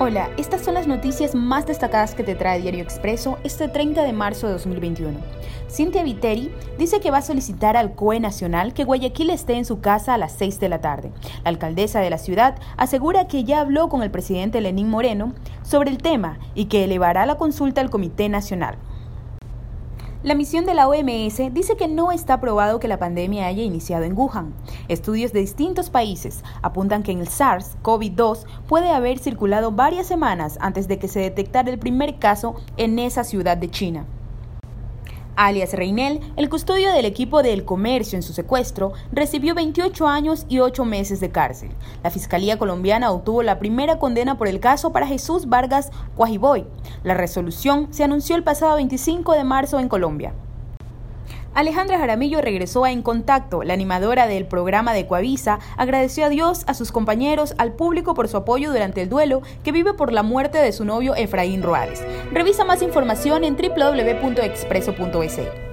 Hola, estas son las noticias más destacadas que te trae Diario Expreso este 30 de marzo de 2021. Cintia Viteri dice que va a solicitar al COE Nacional que Guayaquil esté en su casa a las 6 de la tarde. La alcaldesa de la ciudad asegura que ya habló con el presidente Lenín Moreno sobre el tema y que elevará la consulta al Comité Nacional. La misión de la OMS dice que no está probado que la pandemia haya iniciado en Wuhan. Estudios de distintos países apuntan que en el SARS-CoV-2 puede haber circulado varias semanas antes de que se detectara el primer caso en esa ciudad de China alias Reinel, el custodio del equipo del comercio en su secuestro, recibió 28 años y 8 meses de cárcel. La Fiscalía colombiana obtuvo la primera condena por el caso para Jesús Vargas Cuajiboy. La resolución se anunció el pasado 25 de marzo en Colombia. Alejandra Jaramillo regresó a En Contacto. La animadora del programa de Coavisa agradeció a Dios, a sus compañeros, al público por su apoyo durante el duelo que vive por la muerte de su novio Efraín Roales. Revisa más información en www.expreso.es.